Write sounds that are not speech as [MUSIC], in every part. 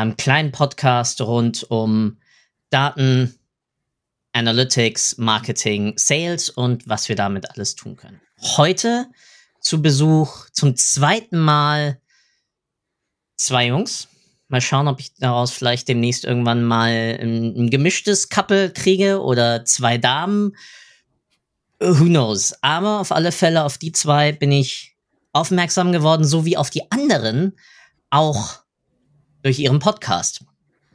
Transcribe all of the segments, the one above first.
einem kleinen Podcast rund um Daten, Analytics, Marketing, Sales und was wir damit alles tun können. Heute zu Besuch zum zweiten Mal zwei Jungs. Mal schauen, ob ich daraus vielleicht demnächst irgendwann mal ein, ein gemischtes Couple kriege oder zwei Damen. Who knows? Aber auf alle Fälle auf die zwei bin ich aufmerksam geworden, so wie auf die anderen auch durch ihren Podcast.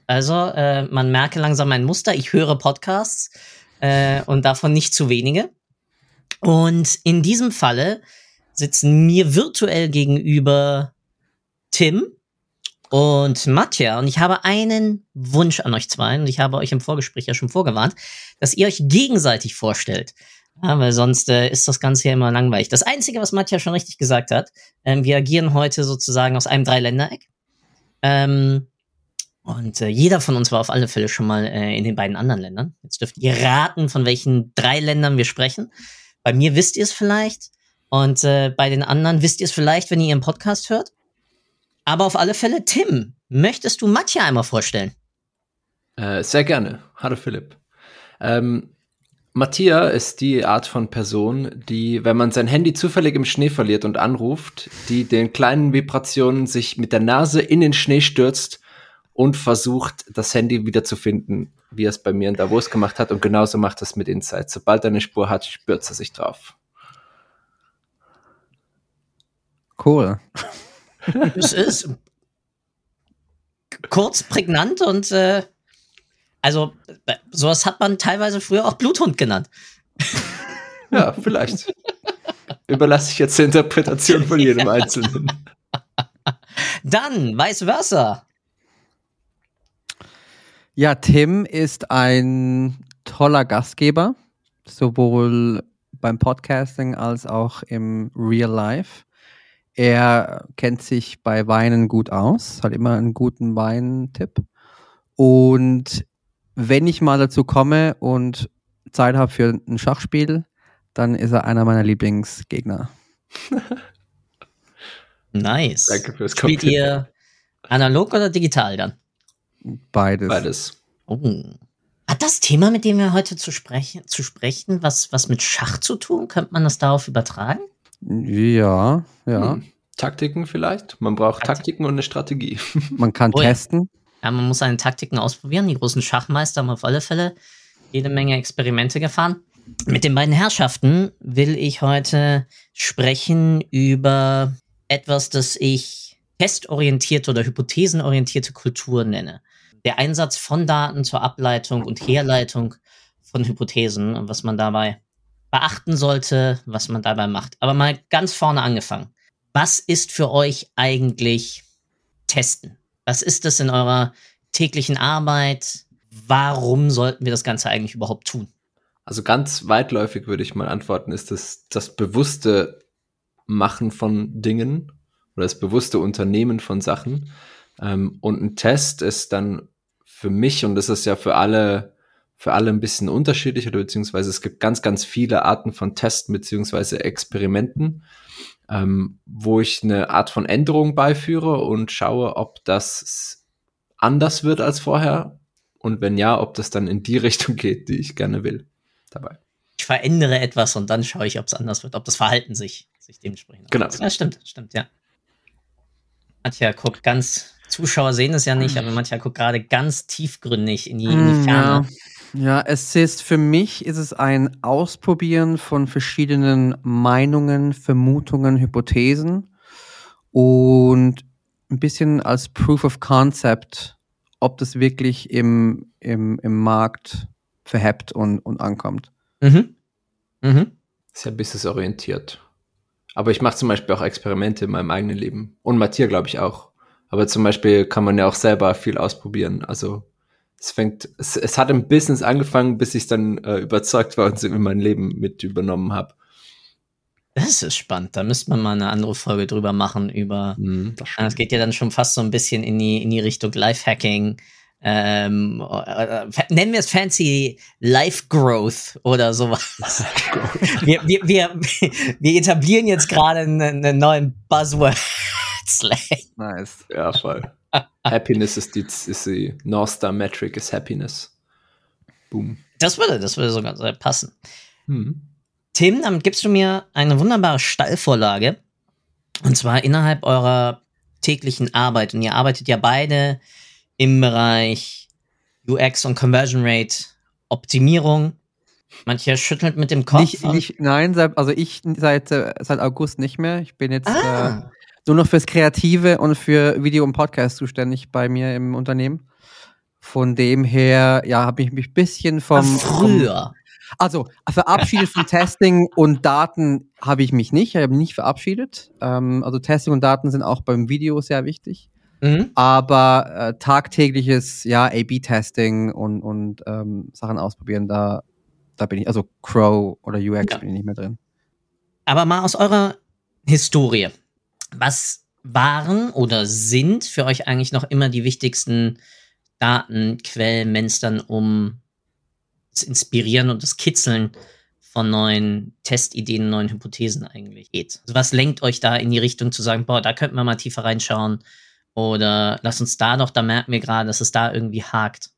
Also äh, man merke langsam ein Muster. Ich höre Podcasts äh, und davon nicht zu wenige. Und in diesem Falle sitzen mir virtuell gegenüber Tim und Matja. Und ich habe einen Wunsch an euch zwei. Und ich habe euch im Vorgespräch ja schon vorgewarnt, dass ihr euch gegenseitig vorstellt. Ja, weil sonst äh, ist das Ganze ja immer langweilig. Das Einzige, was Matja schon richtig gesagt hat, äh, wir agieren heute sozusagen aus einem Dreiländereck. Ähm, und äh, jeder von uns war auf alle Fälle schon mal äh, in den beiden anderen Ländern. Jetzt dürft ihr raten, von welchen drei Ländern wir sprechen. Bei mir wisst ihr es vielleicht. Und äh, bei den anderen wisst ihr es vielleicht, wenn ihr ihren Podcast hört. Aber auf alle Fälle, Tim, möchtest du Matja einmal vorstellen? Äh, sehr gerne. Hallo Philipp. Ähm, Mattia ist die Art von Person, die, wenn man sein Handy zufällig im Schnee verliert und anruft, die den kleinen Vibrationen sich mit der Nase in den Schnee stürzt und versucht, das Handy wieder zu finden, wie er es bei mir in Davos gemacht hat. Und genauso macht er es mit Insight. Sobald er eine Spur hat, spürt er sich drauf. Cool. Es ist kurz, prägnant und äh, also, sowas hat man teilweise früher auch Bluthund genannt. Ja, vielleicht. Überlasse ich jetzt die Interpretation von jedem Einzelnen. [LAUGHS] Dann, vice versa. Ja, Tim ist ein toller Gastgeber, sowohl beim Podcasting als auch im Real Life. Er kennt sich bei Weinen gut aus, hat immer einen guten Weintipp. Und wenn ich mal dazu komme und Zeit habe für ein Schachspiel, dann ist er einer meiner Lieblingsgegner. [LAUGHS] nice. Danke fürs Spielt ihr analog oder digital dann? Beides. Beides. Oh. Hat das Thema, mit dem wir heute zu sprechen, zu sprechen was, was mit Schach zu tun? Könnte man das darauf übertragen? Ja, ja. Hm. Taktiken vielleicht. Man braucht Taktiken, Taktiken und eine Strategie. Man kann oh, testen. Ja, man muss seine Taktiken ausprobieren. Die großen Schachmeister haben auf alle Fälle jede Menge Experimente gefahren. Mit den beiden Herrschaften will ich heute sprechen über etwas, das ich testorientierte oder hypothesenorientierte Kultur nenne. Der Einsatz von Daten zur Ableitung und Herleitung von Hypothesen und was man dabei beachten sollte, was man dabei macht. Aber mal ganz vorne angefangen. Was ist für euch eigentlich Testen? Was ist das in eurer täglichen Arbeit? Warum sollten wir das Ganze eigentlich überhaupt tun? Also ganz weitläufig würde ich mal antworten, ist das das bewusste Machen von Dingen oder das bewusste Unternehmen von Sachen. Ähm, und ein Test ist dann für mich, und das ist ja für alle, für alle ein bisschen unterschiedlich, oder beziehungsweise es gibt ganz, ganz viele Arten von Testen beziehungsweise Experimenten ähm, wo ich eine Art von Änderung beiführe und schaue, ob das anders wird als vorher und wenn ja, ob das dann in die [LAUGHS] Richtung geht, die ich gerne will dabei. Ich verändere etwas und dann schaue ich, ob es anders wird, ob das Verhalten sich, sich dementsprechend Genau. Ja, stimmt, stimmt, ja. Mancher guckt ganz, Zuschauer sehen es ja nicht, aber mancher guckt gerade ganz tiefgründig in die, in die mm, Ferne. Ja. Ja, es ist für mich ist es ein Ausprobieren von verschiedenen Meinungen, Vermutungen, Hypothesen und ein bisschen als Proof of Concept, ob das wirklich im, im, im Markt verhebt und, und ankommt. Mhm. Mhm. Sehr businessorientiert. Aber ich mache zum Beispiel auch Experimente in meinem eigenen Leben. Und Matthias, glaube ich, auch. Aber zum Beispiel kann man ja auch selber viel ausprobieren. Also es fängt, es, es hat im Business angefangen, bis ich dann äh, überzeugt war und es in mein Leben mit übernommen habe. Das ist spannend. Da müsste man mal eine andere Folge drüber machen über. Mhm, das Es geht ja dann schon fast so ein bisschen in die, in die Richtung Lifehacking. Ähm, äh, äh, nennen wir es fancy Life Growth oder sowas. wir, wir, wir, wir etablieren jetzt gerade einen, einen neuen Buzzword. Nice. Ja, voll. Happiness ist die, ist die North Star Metric ist Happiness. Boom. Das würde, das würde sogar sehr passen. Hm. Tim, damit gibst du mir eine wunderbare Stallvorlage. Und zwar innerhalb eurer täglichen Arbeit. Und ihr arbeitet ja beide im Bereich UX und Conversion Rate Optimierung. Mancher schüttelt mit dem Kopf. Nicht, nicht, nein, seit, also ich seit, äh, seit August nicht mehr. Ich bin jetzt äh, ah, nur noch fürs Kreative und für Video und Podcast zuständig bei mir im Unternehmen. Von dem her, ja, habe ich mich ein bisschen vom, vom früher. Also, verabschiedet von [LAUGHS] Testing und Daten habe ich mich nicht. Ich habe mich nicht verabschiedet. Ähm, also, Testing und Daten sind auch beim Video sehr wichtig. Mhm. Aber äh, tagtägliches, ja, A-B-Testing und, und ähm, Sachen ausprobieren, da, da bin ich, also Crow oder UX Ja. bin ich nicht mehr drin. Aber mal aus eurer Historie. Was waren oder sind für euch eigentlich noch immer die wichtigsten Datenquellen, wenn es dann um das Inspirieren und das Kitzeln von neuen Testideen, neuen Hypothesen eigentlich geht? Also was lenkt euch da in die Richtung zu sagen, boah, da könnten wir mal tiefer reinschauen oder lass uns da doch, da merken wir gerade, dass es da irgendwie hakt.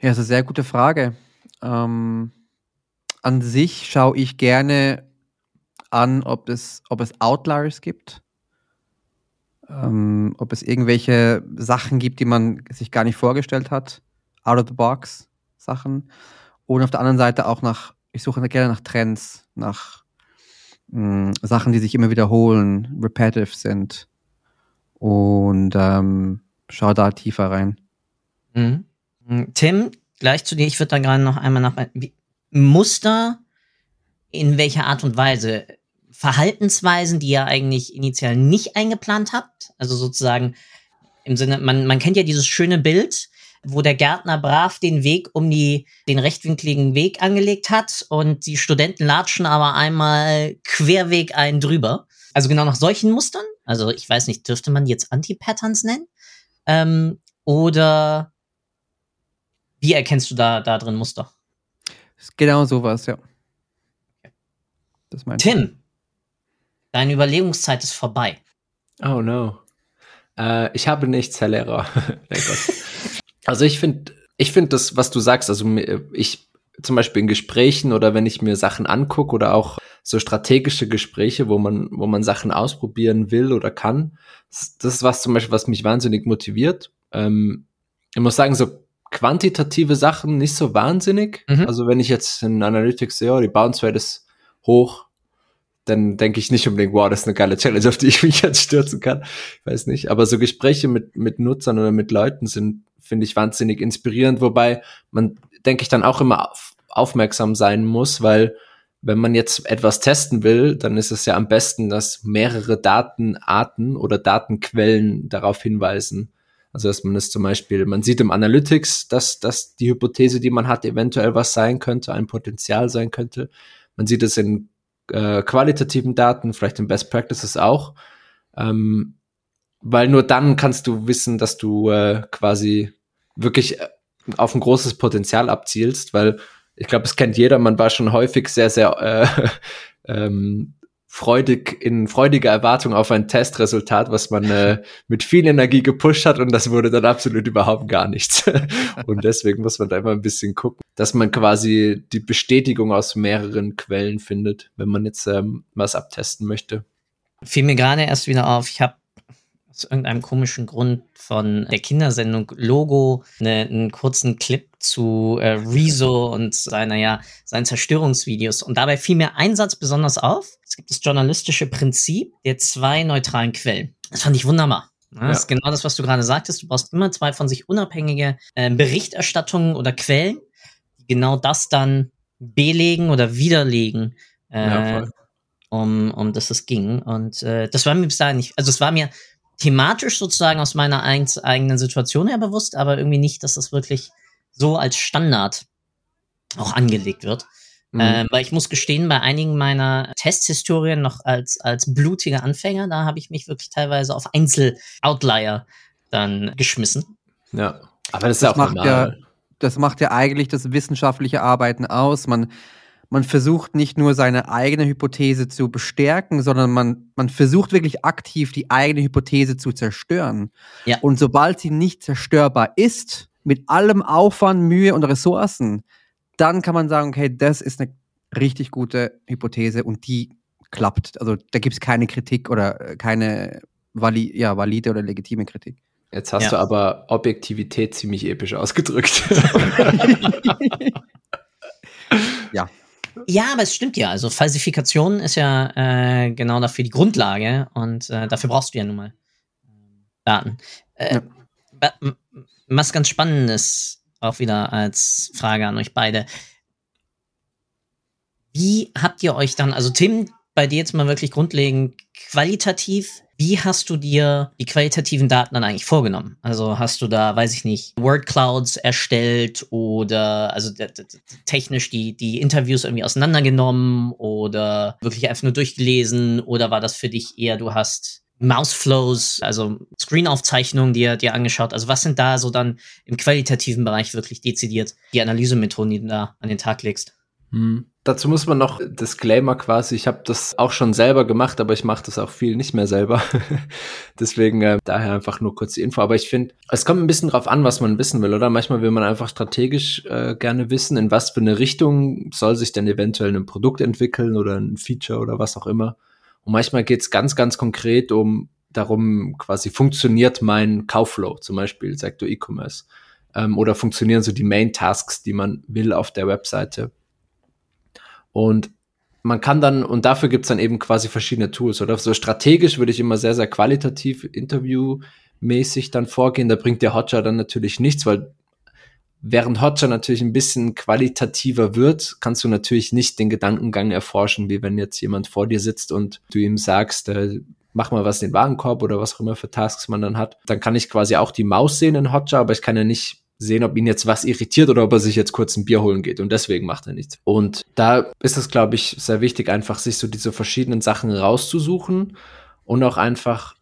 Ja, das ist eine sehr gute Frage. Ähm, an sich schaue ich gerne an, ob es, ob es Outliers gibt. Ähm, ob es irgendwelche Sachen gibt, die man sich gar nicht vorgestellt hat. Out of the box Sachen. Und auf der anderen Seite auch nach, ich suche gerne nach Trends, nach mh, Sachen, die sich immer wiederholen, repetitive sind. Und ähm, schau da tiefer rein. Mhm. Tim, gleich zu dir. Ich würde da gerade noch einmal nach wie, Muster in welcher Art und Weise Verhaltensweisen, die ihr eigentlich initial nicht eingeplant habt. Also sozusagen im Sinne, man, man kennt ja dieses schöne Bild, wo der Gärtner brav den Weg um die, den rechtwinkligen Weg angelegt hat und die Studenten latschen aber einmal querweg einen drüber. Also genau nach solchen Mustern. Also ich weiß nicht, dürfte man jetzt Anti-Patterns nennen? Ähm, oder wie erkennst du da, da drin Muster? Genau sowas, ja. Tim, deine Überlegungszeit ist vorbei. Oh no. Äh, ich habe nichts, Herr Lehrer. Also ich finde, ich finde das, was du sagst, also ich zum Beispiel in Gesprächen oder wenn ich mir Sachen angucke oder auch so strategische Gespräche, wo man, wo man Sachen ausprobieren will oder kann, das das ist was zum Beispiel, was mich wahnsinnig motiviert. Ähm, ich muss sagen, so quantitative Sachen nicht so wahnsinnig. Mhm. Also wenn ich jetzt in Analytics sehe, oh, die Bounce Rate ist hoch, dann denke ich nicht unbedingt, wow, das ist eine geile Challenge, auf die ich mich jetzt stürzen kann. Ich weiß nicht. Aber so Gespräche mit, mit Nutzern oder mit Leuten sind, finde ich, wahnsinnig inspirierend, wobei man, denke ich, dann auch immer auf, aufmerksam sein muss, weil wenn man jetzt etwas testen will, dann ist es ja am besten, dass mehrere Datenarten oder Datenquellen darauf hinweisen. Also dass man es zum Beispiel, man sieht im Analytics, dass, dass die Hypothese, die man hat, eventuell was sein könnte, ein Potenzial sein könnte. Man sieht es in äh, qualitativen Daten, vielleicht in Best Practices auch. Ähm, weil nur dann kannst du wissen, dass du äh, quasi wirklich äh, auf ein großes Potenzial abzielst, weil ich glaube, es kennt jeder, man war schon häufig sehr, sehr äh, [LAUGHS] ähm, freudig, in freudiger Erwartung auf ein Testresultat, was man äh, mit viel Energie gepusht hat und das wurde dann absolut überhaupt gar nichts. [LAUGHS] und deswegen muss man da immer ein bisschen gucken, dass man quasi die Bestätigung aus mehreren Quellen findet, wenn man jetzt ähm, was abtesten möchte. Fiel mir gerade erst wieder auf, ich habe aus irgendeinem komischen Grund von der Kindersendung Logo ne, einen kurzen Clip zu äh, Rezo und seiner, ja, seinen Zerstörungsvideos. Und dabei fiel mir ein Satz besonders auf. Es gibt das journalistische Prinzip der zwei neutralen Quellen. Das fand ich wunderbar. Ja, Das ist genau das, was du gerade sagtest. Du brauchst immer zwei von sich unabhängige äh, Berichterstattungen oder Quellen, die genau das dann belegen oder widerlegen. Äh, Ja, um, um das es ging. Und äh, das war mir bis dahin nicht, also es war mir thematisch sozusagen aus meiner eigenen Situation her bewusst, aber irgendwie nicht, dass das wirklich so als Standard auch angelegt wird. Mhm. Ähm, weil ich muss gestehen, bei einigen meiner Testhistorien noch als, als blutiger Anfänger, da habe ich mich wirklich teilweise auf Einzel-Outlier dann geschmissen. Ja, aber das ist das auch macht normal. Ja, das macht ja eigentlich das wissenschaftliche Arbeiten aus. Man, man versucht nicht nur seine eigene Hypothese zu bestärken, sondern man, man versucht wirklich aktiv die eigene Hypothese zu zerstören. Ja. Und sobald sie nicht zerstörbar ist, mit allem Aufwand, Mühe und Ressourcen, dann kann man sagen, okay, das ist eine richtig gute Hypothese und die klappt. Also da gibt es keine Kritik oder äh, keine vali ja, valide oder legitime Kritik. Jetzt hast ja. du aber Objektivität ziemlich episch ausgedrückt. [LAUGHS] [LAUGHS] ja. Ja, aber es stimmt ja. Also Falsifikation ist ja äh, genau dafür die Grundlage und äh, dafür brauchst du ja nun mal ähm, Daten. Äh, ja. Was ganz Spannendes auch wieder als Frage an euch beide. Wie habt ihr euch dann, also Tim, bei dir jetzt mal wirklich grundlegend qualitativ, wie hast du dir die qualitativen Daten dann eigentlich vorgenommen? Also hast du da, weiß ich nicht, Word Clouds erstellt oder also technisch die, die Interviews irgendwie auseinandergenommen oder wirklich einfach nur durchgelesen oder war das für dich eher, du hast Mouseflows, also Screenaufzeichnungen dir, dir angeschaut? Also was sind da so dann im qualitativen Bereich wirklich dezidiert die Analysemethoden, die du da an den Tag legst? Hm. Dazu muss man noch Disclaimer quasi, ich habe das auch schon selber gemacht, aber ich mache das auch viel nicht mehr selber. [LAUGHS] Deswegen äh, daher einfach nur kurz die Info. Aber ich finde, es kommt ein bisschen drauf an, was man wissen will, oder? Manchmal will man einfach strategisch äh, gerne wissen, in was für eine Richtung soll sich denn eventuell ein Produkt entwickeln oder ein Feature oder was auch immer. Und manchmal geht es ganz, ganz konkret um darum, quasi funktioniert mein Kaufflow, zum Beispiel Sektor E-Commerce. Ähm, oder funktionieren so die Main Tasks, die man will auf der Webseite. Und man kann dann, und dafür gibt's dann eben quasi verschiedene Tools. Oder so strategisch würde ich immer sehr, sehr qualitativ interviewmäßig dann vorgehen. Da bringt der Hotjar dann natürlich nichts, weil Während Hotjar natürlich ein bisschen qualitativer wird, kannst du natürlich nicht den Gedankengang erforschen, wie wenn jetzt jemand vor dir sitzt und du ihm sagst, äh, mach mal was in den Warenkorb oder was auch immer für Tasks man dann hat. Dann kann ich quasi auch die Maus sehen in Hotjar, aber ich kann ja nicht sehen, ob ihn jetzt was irritiert oder ob er sich jetzt kurz ein Bier holen geht und deswegen macht er nichts. Und da ist es, glaube ich, sehr wichtig, einfach sich so diese verschiedenen Sachen rauszusuchen und auch einfach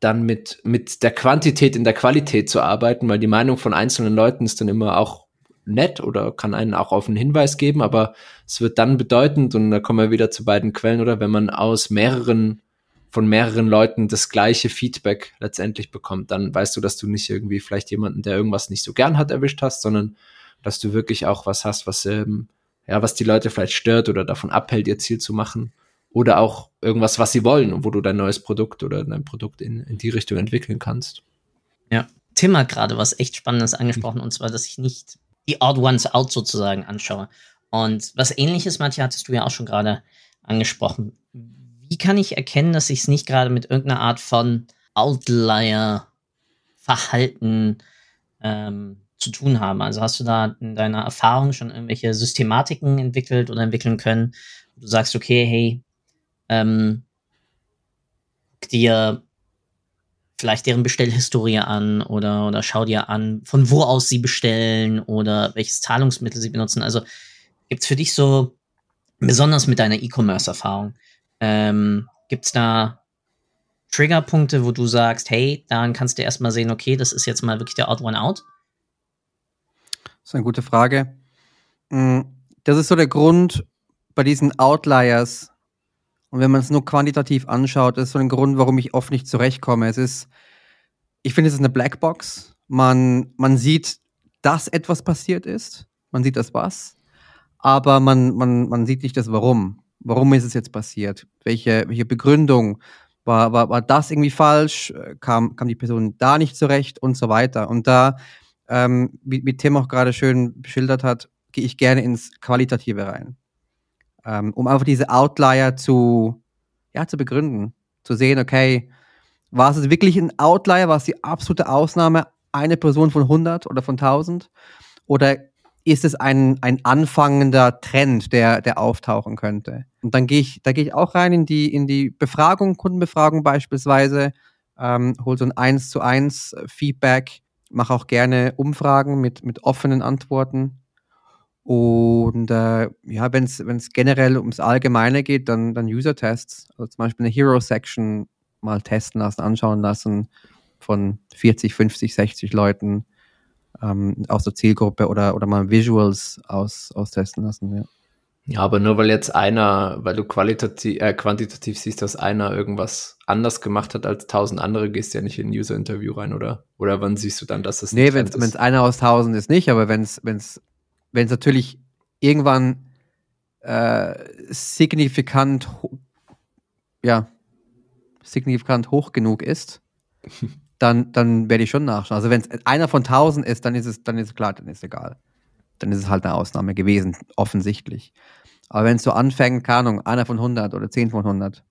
dann mit, mit der Quantität in der Qualität zu arbeiten, weil die Meinung von einzelnen Leuten ist dann immer auch nett oder kann einen auch auf einen Hinweis geben, aber es wird dann bedeutend, und da kommen wir wieder zu beiden Quellen, oder? Wenn man aus mehreren, von mehreren Leuten das gleiche Feedback letztendlich bekommt, dann weißt du, dass du nicht irgendwie vielleicht jemanden, der irgendwas nicht so gern hat, erwischt hast, sondern dass du wirklich auch was hast, was, ähm, ja, was die Leute vielleicht stört oder davon abhält, ihr Ziel zu machen oder auch irgendwas, was sie wollen und wo du dein neues Produkt oder dein Produkt in, in die Richtung entwickeln kannst. Ja, Tim hat gerade was echt Spannendes angesprochen und zwar, dass ich nicht die Odd Ones Out sozusagen anschaue. Und was ähnliches, Matthias, hattest du ja auch schon gerade angesprochen. Wie kann ich erkennen, dass ich es nicht gerade mit irgendeiner Art von Outlier-Verhalten ähm, zu tun habe? Also hast du da in deiner Erfahrung schon irgendwelche Systematiken entwickelt oder entwickeln können, du sagst, okay, hey, ähm, dir vielleicht deren Bestellhistorie an oder, oder schau dir an, von wo aus sie bestellen oder welches Zahlungsmittel sie benutzen. Also gibt's für dich so, besonders mit deiner E-Commerce-Erfahrung, ähm, gibt's da Triggerpunkte, wo du sagst, hey, daran kannst du erstmal sehen, okay, das ist jetzt mal wirklich der Odd One Out? Das ist eine gute Frage. Mm, das ist so der Grund bei diesen Outliers, und wenn man es nur quantitativ anschaut, ist so ein Grund, warum ich oft nicht zurechtkomme. Es ist, ich finde, es ist eine Blackbox. Man, man sieht, dass etwas passiert ist. Man sieht das was. Aber man, man, man sieht nicht das Warum. Warum ist es jetzt passiert? Welche, welche Begründung? War, war, war das irgendwie falsch? Kam, kam die Person da nicht zurecht und so weiter? Und da, ähm, wie, wie Tim auch gerade schön beschildert hat, gehe ich gerne ins Qualitative rein ähm, um einfach diese Outlier zu, ja, zu begründen. Zu sehen, okay, war es wirklich ein Outlier, war es die absolute Ausnahme, eine Person von 100 oder von 1000? Oder ist es ein, ein anfangender Trend, der, der auftauchen könnte? Und dann gehe ich, da gehe ich auch rein in die, in die Befragung, Kundenbefragung beispielsweise. ähm, hol so ein 1 zu 1 Feedback, mach auch gerne Umfragen mit, mit offenen Antworten. Und äh, ja, wenn es generell ums Allgemeine geht, dann, dann User-Tests. Also zum Beispiel eine Hero-Section mal testen lassen, anschauen lassen von 40, 50, 60 Leuten ähm, aus der Zielgruppe oder, oder mal Visuals aus, austesten lassen. Ja. Ja, aber nur weil jetzt einer, weil du qualitativ, äh, quantitativ siehst, dass einer irgendwas anders gemacht hat als tausend andere, gehst du ja nicht in ein User-Interview rein, oder? Oder wann siehst du dann, dass es Nee, wenn es einer aus tausend ist, nicht, aber wenn es wenn's, wenn's natürlich irgendwann äh, signifikant, ja, signifikant hoch genug ist, [LAUGHS] dann, dann werde ich schon nachschauen. Also wenn es einer von tausend ist, dann ist es, dann ist es klar, dann ist es egal. Dann ist es halt eine Ausnahme gewesen, offensichtlich. Aber wenn es so anfängt, keine Ahnung, einer von 100 oder 10 von 100,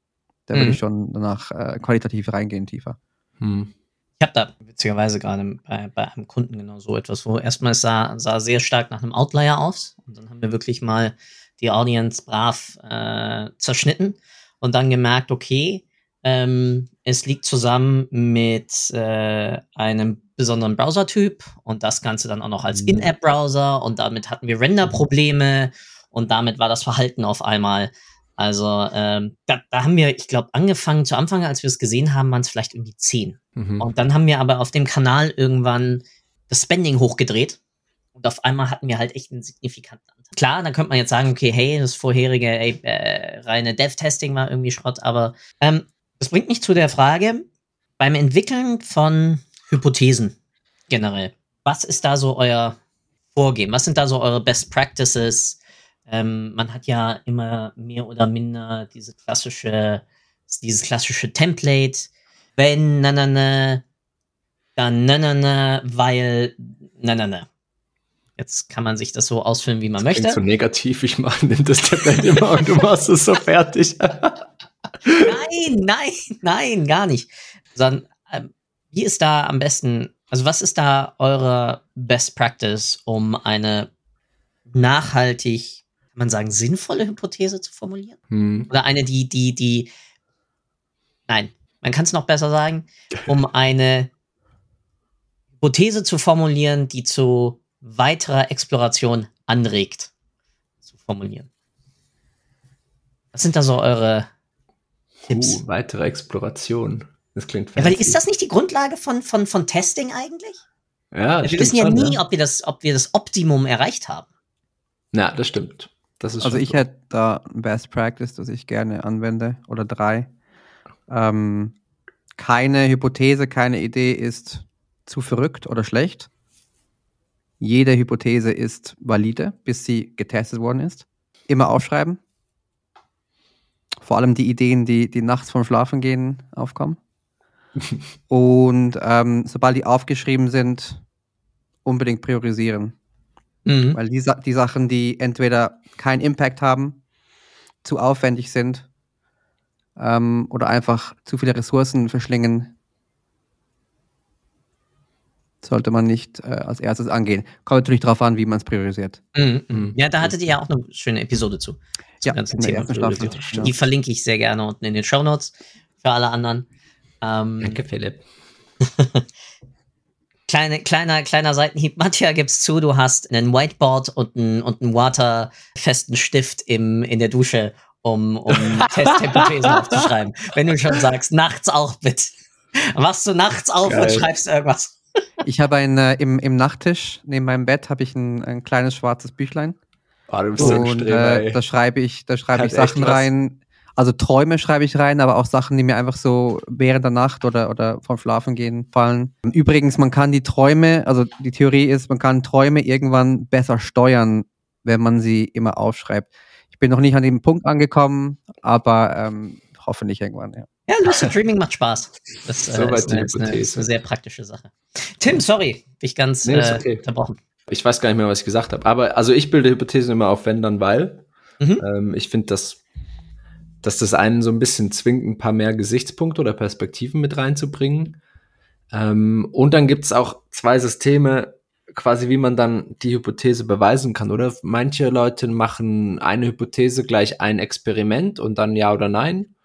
dann mhm. würde ich schon danach äh, qualitativ reingehen, tiefer. Hm. Ich habe da witzigerweise gerade bei, bei, einem Kunden genau so etwas, wo erstmal es sah, sah sehr stark nach einem Outlier aus und dann haben wir wirklich mal die Audience brav äh, zerschnitten und dann gemerkt, okay, ähm, es liegt zusammen mit äh, einem besonderen Browsertyp und das Ganze dann auch noch als mhm. In-App-Browser und damit hatten wir Render-Probleme und damit war das Verhalten auf einmal. Also ähm, da, da haben wir, ich glaube, angefangen zu Anfang, als wir es gesehen haben, waren es vielleicht irgendwie zehn. Mhm. Und dann haben wir aber auf dem Kanal irgendwann das Spending hochgedreht und auf einmal hatten wir halt echt einen signifikanten Anteil. Klar, dann könnte man jetzt sagen, okay, hey, das vorherige ey, äh, reine Dev-Testing war irgendwie Schrott, aber ähm, das bringt mich zu der Frage, beim Entwickeln von Hypothesen generell. Was ist da so euer Vorgehen? Was sind da so eure Best Practices? Ähm, man hat ja immer mehr oder minder diese klassische, dieses klassische Template. Wenn, na, na, na, dann, na, na, na, weil, na, na, na. Jetzt kann man sich das so ausfüllen, wie man das möchte. so negativ, ich mache das Template immer und du machst es so fertig. nein, nein, nein, gar nicht. Sondern ähm, wie ist da am besten, also was ist da eure Best Practice, um eine nachhaltig, kann man sagen, sinnvolle Hypothese zu formulieren? Hm. Oder eine, die, die, die, nein, man kann es noch besser sagen, um [LAUGHS] eine Hypothese zu formulieren, die zu weiterer Exploration anregt, zu formulieren. Was sind da so eure Tipps? Uh, weitere Exploration. Das klingt fancy. Ja, weil ist das nicht die Grundlage von, von, von Testing eigentlich? Ja, Wir wissen ja schon, nie, ja. Ob, wir das, ob wir das Optimum erreicht haben. Ja, das stimmt. Also ich hätte da ein Best Practice, das ich gerne anwende, oder drei. Ähm, keine Hypothese, keine Idee ist zu verrückt oder schlecht. Jede Hypothese ist valide, bis sie getestet worden ist. Immer aufschreiben. Vor allem die Ideen, die, die nachts vom Schlafen gehen, aufkommen. [LAUGHS] und ähm, sobald die aufgeschrieben sind, unbedingt priorisieren. Mhm. Weil die, die Sachen, die entweder keinen Impact haben, zu aufwendig sind ähm, oder einfach zu viele Ressourcen verschlingen, sollte man nicht äh, als erstes angehen. Kommt natürlich darauf an, wie man es priorisiert. Mhm, mhm. Ja, da hattet ihr ja auch eine schöne Episode zu. Ja, ganzen Thema die verlinke ich sehr gerne unten in den Show Notes für alle anderen. Ähm, Danke, Philipp. [LAUGHS] Kleine, kleiner, kleiner Seitenhieb. [LAUGHS] Matja, gibst zu, du hast einen Whiteboard und einen, und einen waterfesten Stift im, in der Dusche, um, um [LAUGHS] Testhypothesen aufzuschreiben. Wenn du schon sagst, nachts auch bitte. Wachst du nachts auf Geil. und schreibst irgendwas? [LAUGHS] Ich habe ein, äh, im, im Nachttisch neben meinem Bett habe ich ein, ein kleines schwarzes Büchlein. Oh, und äh, da schreibe ich, da schreibe ich Sachen rein, also Träume schreibe ich rein, aber auch Sachen, die mir einfach so während der Nacht oder, oder vom Schlafengehen fallen. Übrigens, man kann die Träume, also die Theorie ist, man kann Träume irgendwann besser steuern, wenn man sie immer aufschreibt. Ich bin noch nicht an dem Punkt angekommen, aber ähm, hoffentlich irgendwann, ja. Ja, Lucid Dreaming macht Spaß. Das äh, ist, eine, ist, eine, ist, eine, sehr praktische Sache. Tim, sorry, dich ganz nee, äh, okay. unterbrochen. Ich weiß gar nicht mehr, was ich gesagt habe. Aber also ich bilde Hypothesen immer auf wenn dann weil. Mhm. Ähm, ich finde das dass das einen so ein bisschen zwingt, ein paar mehr Gesichtspunkte oder Perspektiven mit reinzubringen. Ähm, und dann gibt es auch zwei Systeme, quasi wie man dann die Hypothese beweisen kann, oder? Manche Leute machen eine Hypothese gleich ein Experiment und dann ja oder nein.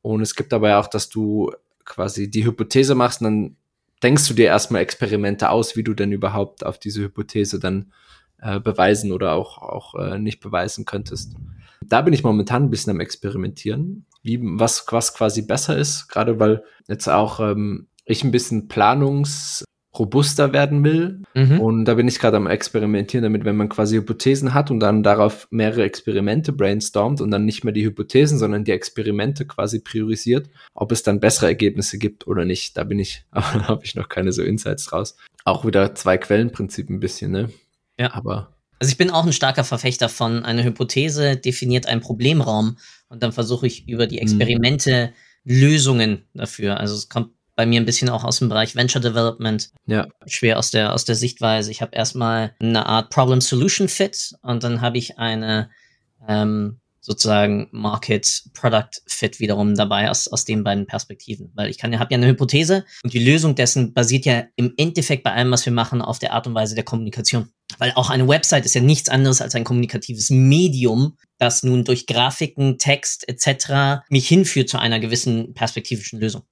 Und es gibt ja auch, dass du quasi die Hypothese machst, dann denkst du dir erstmal Experimente aus, wie du denn überhaupt auf diese Hypothese dann äh, beweisen oder auch, auch äh, nicht beweisen könntest. Da bin ich momentan ein bisschen am Experimentieren, wie, was, was quasi besser ist, gerade weil jetzt auch ähm, ich ein bisschen planungs robuster werden will. Mhm. Und da bin ich gerade am Experimentieren damit, wenn man quasi Hypothesen hat und dann darauf mehrere Experimente brainstormt und dann nicht mehr die Hypothesen, sondern die Experimente quasi priorisiert, ob es dann bessere Ergebnisse gibt oder nicht. Da bin ich, [LAUGHS] aber habe ich noch keine so Insights draus. Auch wieder zwei Quellenprinzip ein bisschen, ne? Ja. Aber. Also ich bin auch ein starker Verfechter von einer Hypothese definiert einen Problemraum und dann versuche ich über die mhm. Experimente mhm. Lösungen dafür. Also es kommt bei mir ein bisschen auch aus dem Bereich Venture Development. Ja. Schwer aus der, aus der Sichtweise. Ich habe erstmal eine Art Problem-Solution-Fit und dann habe ich eine ähm, sozusagen Market-Product-Fit wiederum dabei aus, aus den beiden Perspektiven. Weil ich kann ja, habe ja eine Hypothese und die Lösung dessen basiert ja im Endeffekt bei allem, was wir machen, auf der Art und Weise der Kommunikation. Weil auch eine Website ist ja nichts anderes als ein kommunikatives Medium, das nun durch Grafiken, Text etc. mich hinführt zu einer gewissen perspektivischen Lösung.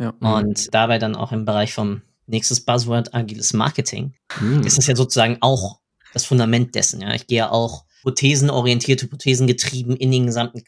Ja. Und dabei dann auch im Bereich vom nächstes Buzzword agiles Marketing mhm. ist das ja sozusagen auch das Fundament dessen. Ja, ich gehe ja auch hypothesenorientiert, hypothesengetrieben in den gesamten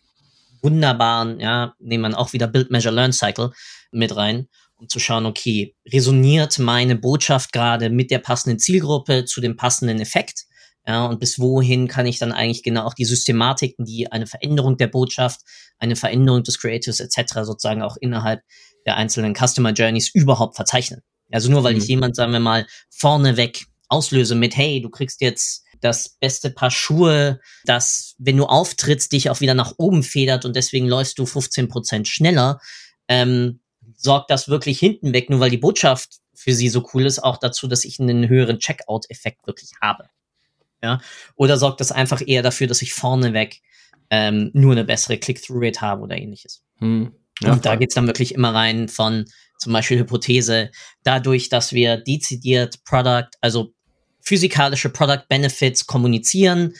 wunderbaren, ja, nehmen man auch wieder Build Measure Learn Cycle mit rein, um zu schauen, okay, resoniert meine Botschaft gerade mit der passenden Zielgruppe zu dem passenden Effekt? Ja, und bis wohin kann ich dann eigentlich genau auch die Systematiken, die eine Veränderung der Botschaft, eine Veränderung des Creatives etc. sozusagen auch innerhalb der einzelnen Customer Journeys überhaupt verzeichnen. Also nur weil mhm. ich jemand, sagen wir mal, vorneweg auslöse mit, hey, du kriegst jetzt das beste Paar Schuhe, das, wenn du auftrittst, dich auch wieder nach oben federt und deswegen läufst du 15 Prozent schneller, ähm, sorgt das wirklich hinten weg, nur weil die Botschaft für sie so cool ist, auch dazu, dass ich einen höheren Checkout-Effekt wirklich habe. Ja? Oder sorgt das einfach eher dafür, dass ich vorneweg ähm, nur eine bessere Click-Through-Rate habe oder ähnliches. Hm. Ja, und da geht's dann wirklich immer rein von zum Beispiel Hypothese, dadurch, dass wir dezidiert Product, also physikalische Product Benefits kommunizieren,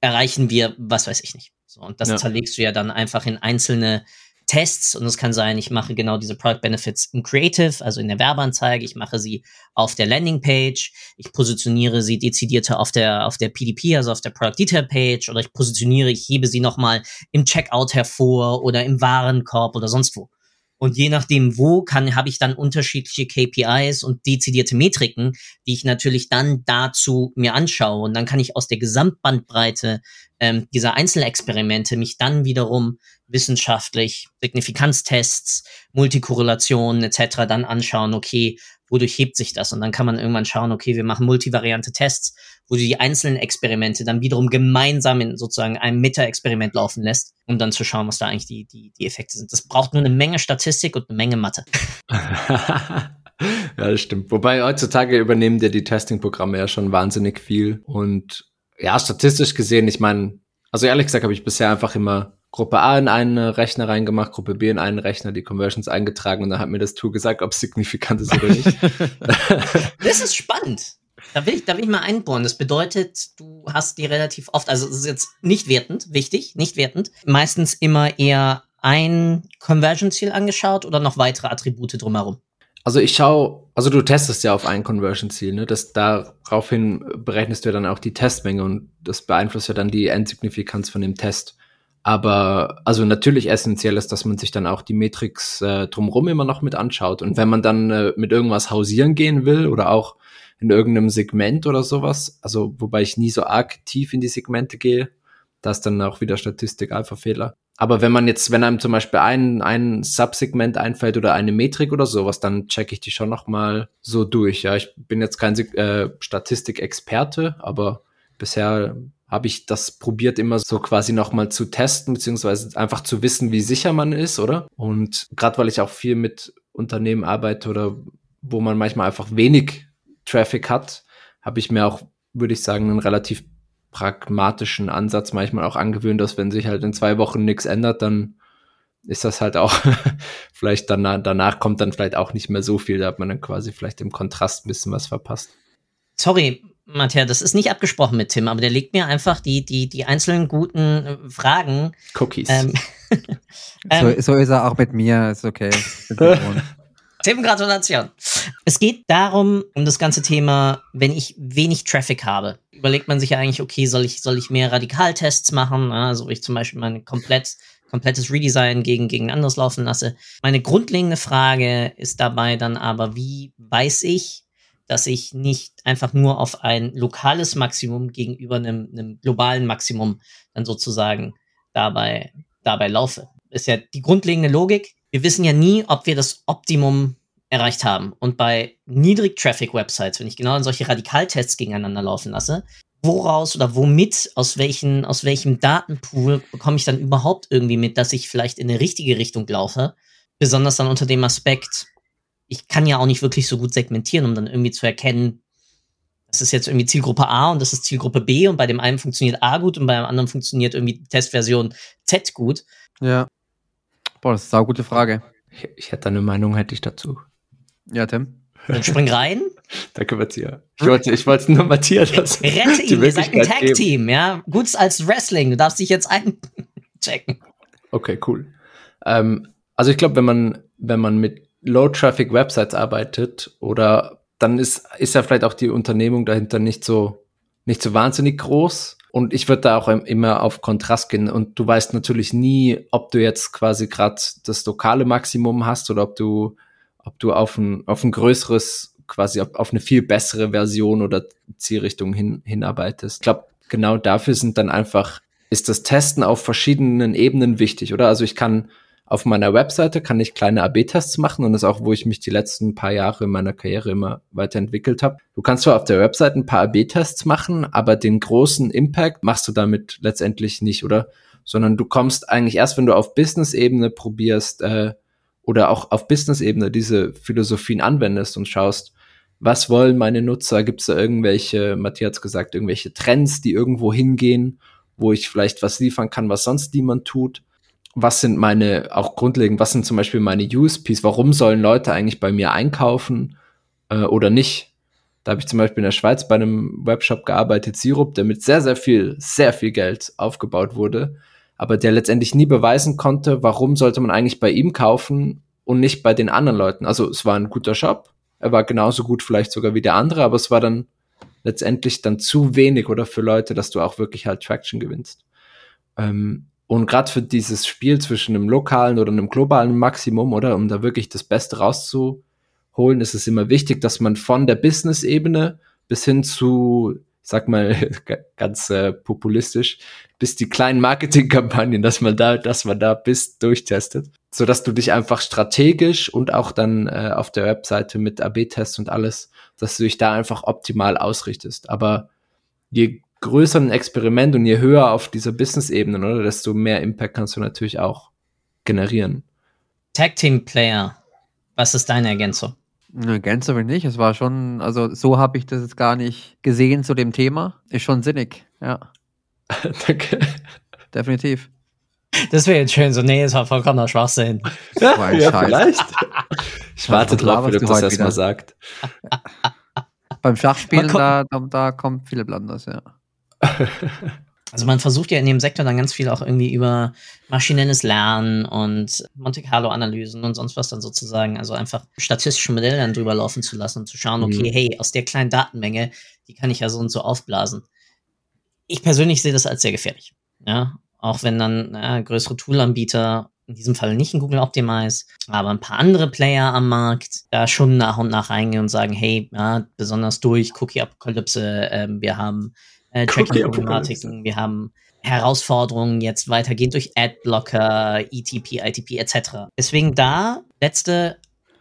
erreichen wir, was weiß ich nicht. So, und das ja. zerlegst du ja dann einfach in einzelne Tests und es kann sein, ich mache genau diese Product Benefits im Creative, also in der Werbeanzeige, ich mache sie auf der Landingpage, ich positioniere sie dezidierter auf der, auf der PDP, also auf der Product Detail Page oder ich positioniere, ich hebe sie nochmal im Checkout hervor oder im Warenkorb oder sonst wo. Und je nachdem, wo kann, habe ich dann unterschiedliche KPIs und dezidierte Metriken, die ich natürlich dann dazu mir anschaue. Und dann kann ich aus der Gesamtbandbreite ähm, dieser Einzelexperimente mich dann wiederum wissenschaftlich Signifikanztests, Multikorrelationen etc. dann anschauen, okay, wodurch hebt sich das? Und dann kann man irgendwann schauen, okay, wir machen multivariante Tests, wo du die einzelnen Experimente dann wiederum gemeinsam in sozusagen einem Meta-Experiment laufen lässt, um dann zu schauen, was da eigentlich die, die, die Effekte sind. Das braucht nur eine Menge Statistik und eine Menge Mathe. [LAUGHS] ja, das stimmt. Wobei heutzutage übernehmen dir die Testing-Programme ja schon wahnsinnig viel. Und ja, statistisch gesehen, ich meine, also ehrlich gesagt habe ich bisher einfach immer Gruppe A in einen Rechner reingemacht, Gruppe B in einen Rechner, die Conversions eingetragen und dann hat mir das Tool gesagt, ob es signifikant ist oder nicht. [LAUGHS] das ist spannend. Da will, ich, da will ich mal einbohren. Das bedeutet, du hast die relativ oft, also es ist jetzt nicht wertend, wichtig, nicht wertend, meistens immer eher ein Conversion-Ziel angeschaut oder noch weitere Attribute drumherum? Also ich schaue, also du testest ja auf ein Conversion-Ziel, ne? Das daraufhin berechnest du ja dann auch die Testmenge und das beeinflusst ja dann die Endsignifikanz von dem Test. Aber also natürlich essentiell ist, dass man sich dann auch die Matrix äh, drumherum immer noch mit anschaut. Und wenn man dann äh, mit irgendwas hausieren gehen will oder auch in irgendeinem Segment oder sowas, also wobei ich nie so arg tief in die Segmente gehe, da ist dann auch wieder Statistik Alpha-Fehler. Aber wenn man jetzt, wenn einem zum Beispiel ein, ein Subsegment einfällt oder eine Metrik oder sowas, dann checke ich die schon nochmal so durch. Ja, ich bin jetzt kein äh, Statistikexperte, aber bisher habe ich das probiert immer so quasi nochmal zu testen, beziehungsweise einfach zu wissen, wie sicher man ist, oder? Und gerade weil ich auch viel mit Unternehmen arbeite oder wo man manchmal einfach wenig Traffic hat, habe ich mir auch, würde ich sagen, einen relativ pragmatischen Ansatz manchmal auch angewöhnt, dass wenn sich halt in zwei Wochen nichts ändert, dann ist das halt auch [LAUGHS] vielleicht danach, danach kommt dann vielleicht auch nicht mehr so viel, da hat man dann quasi vielleicht im Kontrast ein bisschen was verpasst. Sorry, Matthias, das ist nicht abgesprochen mit Tim, aber der legt mir einfach die, die, die einzelnen guten äh, Fragen. Cookies. Ähm, [LAUGHS] So, [LAUGHS] ähm, so ist er auch mit mir, ist okay. [LAUGHS] Tim, Gratulation. Es geht darum, um das ganze Thema, wenn ich wenig Traffic habe, überlegt man sich ja eigentlich, okay, soll ich, soll ich mehr Radikaltests machen? Also ich zum Beispiel mein komplett, komplettes Redesign gegen, gegen ein anderes laufen lasse. Meine grundlegende Frage ist dabei dann aber, wie weiß ich, dass ich nicht einfach nur auf ein lokales Maximum gegenüber einem, einem globalen Maximum dann sozusagen dabei, dabei laufe. Ist ja die grundlegende Logik. Wir wissen ja nie, ob wir das Optimum erreicht haben. Und bei Niedrig-Traffic-Websites, wenn ich genau solche Radikaltests gegeneinander laufen lasse, woraus oder womit, aus, welchen, aus welchem Datenpool bekomme ich dann überhaupt irgendwie mit, dass ich vielleicht in eine richtige Richtung laufe? Besonders dann unter dem Aspekt, ich kann ja auch nicht wirklich so gut segmentieren, um dann irgendwie zu erkennen, das ist jetzt irgendwie Zielgruppe A und das ist Zielgruppe B und bei dem einen funktioniert A gut und bei dem anderen funktioniert irgendwie Testversion Z gut. Ja. Boah, das ist eine gute Frage. Ich, ich hätte eine Meinung, hätte ich dazu. Ja, Tim. Dann spring rein, [LAUGHS] Danke, Matthias. Ich wollte, ich wollte nur Matthias das. rette ihn, ihr seid ein. Tag-Team, ja. Gut als Wrestling, du darfst dich jetzt einchecken. Okay, cool. Ähm, also ich glaube, wenn man, wenn man mit Low-Traffic-Websites arbeitet oder dann ist, ist ja vielleicht auch die Unternehmung dahinter nicht so, nicht so wahnsinnig groß. Und ich würde da auch im- immer auf Kontrast gehen. Und du weißt natürlich nie, ob du jetzt quasi gerade das lokale Maximum hast oder ob du, ob du auf ein, auf ein größeres, quasi auf, auf eine viel bessere Version oder Zielrichtung hin, hinarbeitest. Ich glaube, genau dafür sind dann einfach, ist das Testen auf verschiedenen Ebenen wichtig, oder? Also ich kann auf meiner Webseite kann ich kleine AB-Tests machen und das ist auch, wo ich mich die letzten paar Jahre in meiner Karriere immer weiterentwickelt habe. Du kannst zwar auf der Webseite ein paar AB-Tests machen, aber den großen Impact machst du damit letztendlich nicht, oder? Sondern du kommst eigentlich erst, wenn du auf Business-Ebene probierst äh, oder auch auf Business-Ebene diese Philosophien anwendest und schaust, was wollen meine Nutzer? Gibt es da irgendwelche, Matthias gesagt, irgendwelche Trends, die irgendwo hingehen, wo ich vielleicht was liefern kann, was sonst niemand tut? Was sind meine, auch grundlegend, was sind zum Beispiel meine USPs? Warum sollen Leute eigentlich bei mir einkaufen äh, oder nicht? Da habe ich zum Beispiel in der Schweiz bei einem Webshop gearbeitet, Sirup, der mit sehr, sehr viel, sehr viel Geld aufgebaut wurde, aber der letztendlich nie beweisen konnte, warum sollte man eigentlich bei ihm kaufen und nicht bei den anderen Leuten. Also es war ein guter Shop, er war genauso gut vielleicht sogar wie der andere, aber es war dann letztendlich dann zu wenig oder für Leute, dass du auch wirklich halt Traction gewinnst. Ähm, und gerade für dieses Spiel zwischen einem lokalen oder einem globalen Maximum, oder um da wirklich das Beste rauszuholen, ist es immer wichtig, dass man von der Business-Ebene bis hin zu, ich sag mal [LAUGHS] ganz äh, populistisch, bis die kleinen Marketingkampagnen, dass man da, dass man da bis durchtestet, so dass du dich einfach strategisch und auch dann äh, auf der Webseite mit AB-Tests und alles, dass du dich da einfach optimal ausrichtest. Aber je größer ein Experiment und je höher auf dieser Business-Ebene, oder, desto mehr Impact kannst du natürlich auch generieren. Tag Team Player, was ist deine Ergänzung? Ne, gänzlich nicht. Es war schon, also so habe ich das jetzt gar nicht gesehen zu dem Thema. Ist schon sinnig, ja, [LAUGHS] Danke. definitiv. Das wäre jetzt schön, so, nee, es war vollkommener Schwachsinn. [LAUGHS] Ja, ja Scheiß. vielleicht. Ich warte drauf, laberst Philipp du das erstmal sagt. Beim Schachspielen, da, da kommt Philipp anders, ja. [LAUGHS] Also man versucht ja in dem Sektor dann ganz viel auch irgendwie über maschinelles Lernen und Monte Carlo Analysen und sonst was dann sozusagen, also einfach statistische Modelle dann drüber laufen zu lassen und zu schauen, okay, Mhm. hey, aus der kleinen Datenmenge, die kann ich ja so und so aufblasen. Ich persönlich sehe das als sehr gefährlich. Ja, auch wenn dann äh, größere Toolanbieter, in diesem Fall nicht in Google Optimize, aber ein paar andere Player am Markt da schon nach und nach reingehen und sagen, hey, ja, besonders durch Cookie-Apokalypse, ähm, wir haben äh, Tracking-Problematiken, wir haben Herausforderungen jetzt weitergehend durch Adblocker, ETP, ITP etc. Deswegen da letzte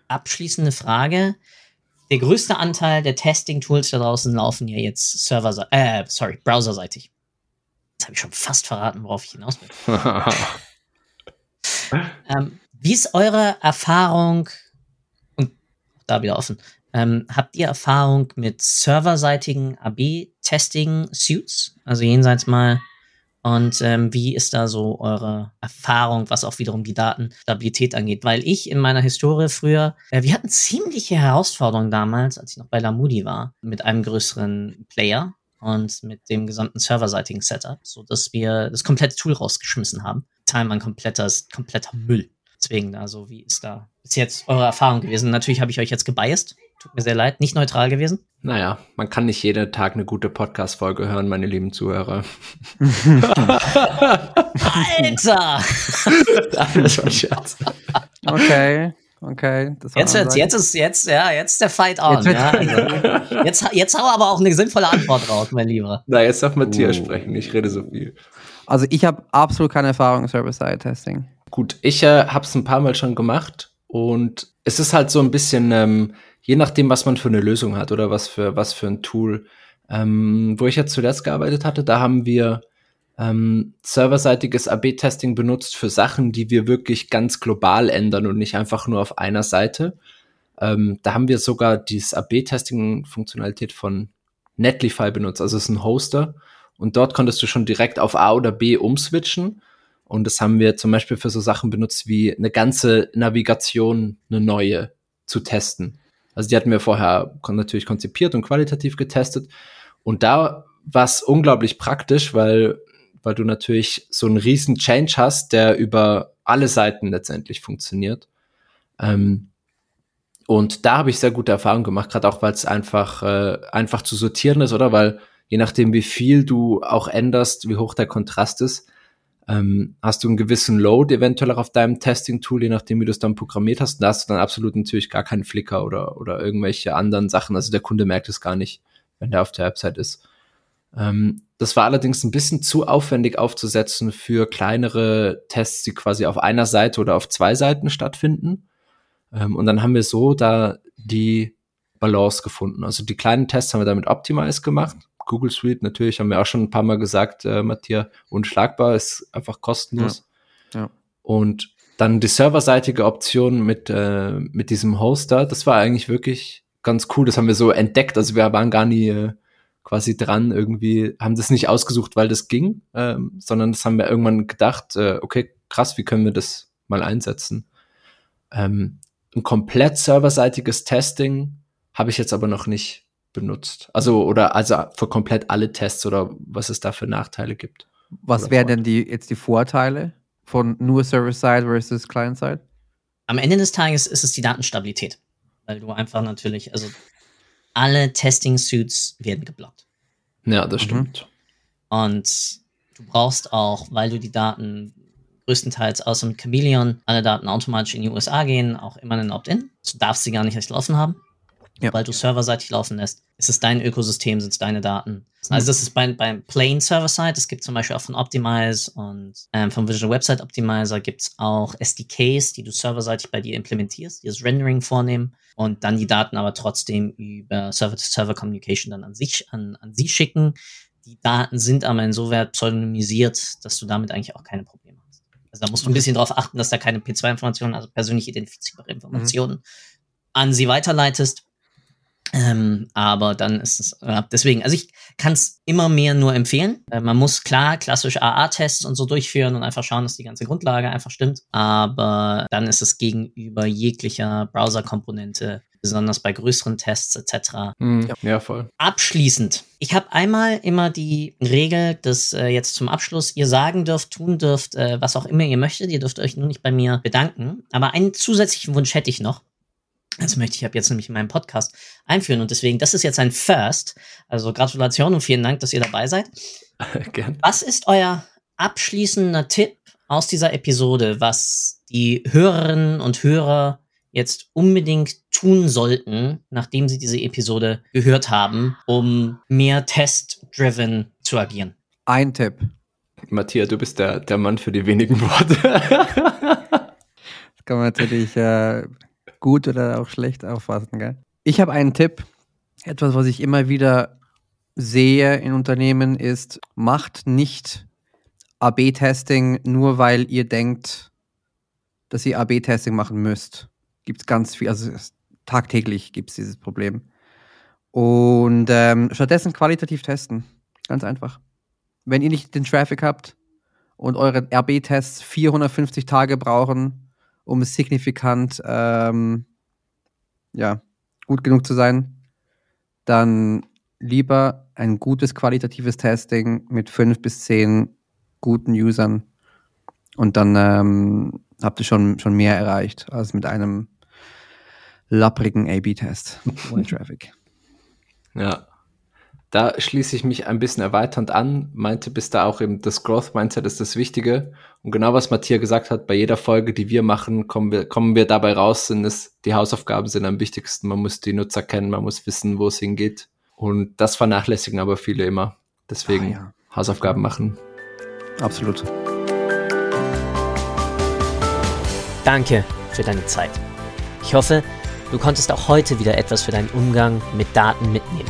abschließende Frage. Der größte Anteil der Testing-Tools da draußen laufen ja jetzt server, äh, sorry, browserseitig. Jetzt habe ich schon fast verraten, worauf ich hinaus will. [LAUGHS] Ähm, wie ist eure Erfahrung, und da wieder offen, ähm, habt ihr Erfahrung mit serverseitigen AB-Testing-Suits? Also jenseits mal Und ähm, wie ist da so eure Erfahrung, was auch wiederum die Datenstabilität angeht? Weil ich in meiner Historie früher, äh, wir hatten ziemliche Herausforderungen damals, als ich noch bei Lamudi war, mit einem größeren Player und mit dem gesamten serverseitigen Setup, so dass wir das komplette Tool rausgeschmissen haben. Teilen ein kompletter, kompletter Müll. Deswegen, also, wie ist da bis jetzt eure Erfahrung gewesen? Natürlich habe ich euch jetzt gebiased. Tut mir sehr leid. Nicht neutral gewesen. Naja, man kann nicht jeden Tag eine gute Podcast-Folge hören, meine lieben Zuhörer. Alter! [LAUGHS] das war ein Scherz. Okay. Okay. Das jetzt, jetzt, jetzt ist jetzt, ja, jetzt der Fight on. Jetzt, ja, also, jetzt, jetzt hau aber auch eine sinnvolle Antwort raus, mein Lieber. Na, jetzt darf Matthias uh. sprechen, ich rede so viel. Also ich habe absolut keine Erfahrung im Server-Side-Testing. Gut, ich äh, habe es ein paar Mal schon gemacht und es ist halt so ein bisschen, ähm, je nachdem, was man für eine Lösung hat oder was für, was für ein Tool. Ähm, wo ich jetzt zuletzt gearbeitet hatte, da haben wir ähm, serverseitiges AB-Testing benutzt für Sachen, die wir wirklich ganz global ändern und nicht einfach nur auf einer Seite. Ähm, da haben wir sogar dieses AB-Testing-Funktionalität von Netlify benutzt. Also es ist ein Hoster und dort konntest du schon direkt auf A oder B umswitchen. Und das haben wir zum Beispiel für so Sachen benutzt wie eine ganze Navigation, eine neue zu testen. Also die hatten wir vorher natürlich konzipiert und qualitativ getestet. Und da war es unglaublich praktisch, weil weil du natürlich so einen riesen Change hast, der über alle Seiten letztendlich funktioniert. Ähm, und da habe ich sehr gute Erfahrungen gemacht, gerade auch, weil es einfach, äh, einfach zu sortieren ist, oder? Weil je nachdem, wie viel du auch änderst, wie hoch der Kontrast ist, ähm, hast du einen gewissen Load eventuell auch auf deinem Testing-Tool, je nachdem, wie du es dann programmiert hast. Da hast du dann absolut natürlich gar keinen Flicker oder, oder irgendwelche anderen Sachen. Also der Kunde merkt es gar nicht, wenn der auf der Website ist. Ähm, das war allerdings ein bisschen zu aufwendig aufzusetzen für kleinere Tests, die quasi auf einer Seite oder auf zwei Seiten stattfinden. Ähm, und dann haben wir so da die Balance gefunden. Also die kleinen Tests haben wir damit Optimize gemacht. Google Suite natürlich haben wir auch schon ein paar Mal gesagt, äh, Matthias, unschlagbar, ist einfach kostenlos. Ja. ja. Und dann die serverseitige Option mit, äh, mit diesem Hoster, das war eigentlich wirklich ganz cool. Das haben wir so entdeckt. Also wir waren gar nie äh, quasi dran irgendwie, haben das nicht ausgesucht, weil das ging, ähm, sondern das haben wir irgendwann gedacht, äh, okay, krass, wie können wir das mal einsetzen? Ähm, ein komplett serverseitiges Testing habe ich jetzt aber noch nicht benutzt. Also, oder also für komplett alle Tests oder was es da für Nachteile gibt. Was wären denn die jetzt die Vorteile von nur Server-Side versus Client-Side? Am Ende des Tages ist es die Datenstabilität. Weil du einfach natürlich, also alle Testing-Suits werden geblockt. Ja, das mhm. stimmt. Und du brauchst auch, weil du die Daten größtenteils außer mit Chameleon alle Daten automatisch in die USA gehen, auch immer einen Opt-in. Du darfst sie gar nicht erst laufen haben. Ja. Weil du serverseitig laufen lässt, ist es dein Ökosystem, sind es deine Daten. Also das ist beim, beim Plain Server-Side, es gibt zum Beispiel auch von Optimize und ähm, vom Visual Website Optimizer gibt es auch SDKs, die du serverseitig bei dir implementierst, die das Rendering vornehmen und dann die Daten aber trotzdem über Server-to-Server-Communication dann an sich, an, an sie schicken. Die Daten sind aber insoweit pseudonymisiert, dass du damit eigentlich auch keine Probleme hast. Also da musst du ein bisschen darauf achten, dass da keine P2-Informationen, also persönlich identifizierbare Informationen mhm. an sie weiterleitest. Ähm, aber dann ist es, äh, deswegen, also ich kann es immer mehr nur empfehlen. Äh, man muss klar klassisch AA-Tests und so durchführen und einfach schauen, dass die ganze Grundlage einfach stimmt. Aber dann ist es gegenüber jeglicher Browser-Komponente, besonders bei größeren Tests etc. Mhm, ja, voll. Abschließend, ich habe einmal immer die Regel, dass äh, jetzt zum Abschluss ihr sagen dürft, tun dürft, äh, was auch immer ihr möchtet. Ihr dürft euch nur nicht bei mir bedanken. Aber einen zusätzlichen Wunsch hätte ich noch. Das möchte ich ab jetzt nämlich in meinem Podcast einführen und deswegen, das ist jetzt ein First. Also Gratulation und vielen Dank, dass ihr dabei seid. [LAUGHS] Gern. Was ist euer abschließender Tipp aus dieser Episode, was die Hörerinnen und Hörer jetzt unbedingt tun sollten, nachdem sie diese Episode gehört haben, um mehr test-driven zu agieren? Ein Tipp. Matthias, du bist der, der Mann für die wenigen Worte. [LAUGHS] das kann man natürlich äh, gut oder auch schlecht auffassen. Gell? Ich habe einen Tipp. Etwas, was ich immer wieder sehe in Unternehmen, ist, macht nicht AB-Testing nur, weil ihr denkt, dass ihr AB-Testing machen müsst. Gibt es ganz viel, also tagtäglich gibt es dieses Problem. Und ähm, stattdessen qualitativ testen. Ganz einfach. wenn ihr nicht den Traffic habt und eure RB-Tests 450 Tage brauchen, um signifikant ähm, ja, gut genug zu sein, dann lieber ein gutes qualitatives Testing mit fünf bis zehn guten Usern und dann ähm, habt ihr schon, schon mehr erreicht als mit einem lapprigen A-B-Test ohne [LAUGHS] Traffic. Ja. Da schließe ich mich ein bisschen erweiternd an, meinte bis da auch eben das Growth Mindset ist das Wichtige. Und genau was Matthias gesagt hat, bei jeder Folge, die wir machen, kommen wir, kommen wir dabei raus, sind es, die Hausaufgaben sind am wichtigsten. Man muss die Nutzer kennen, man muss wissen, wo es hingeht. Und das vernachlässigen aber viele immer. Deswegen Ah, ja. Hausaufgaben machen. Absolut. Danke für deine Zeit. Ich hoffe, du konntest auch heute wieder etwas für deinen Umgang mit Daten mitnehmen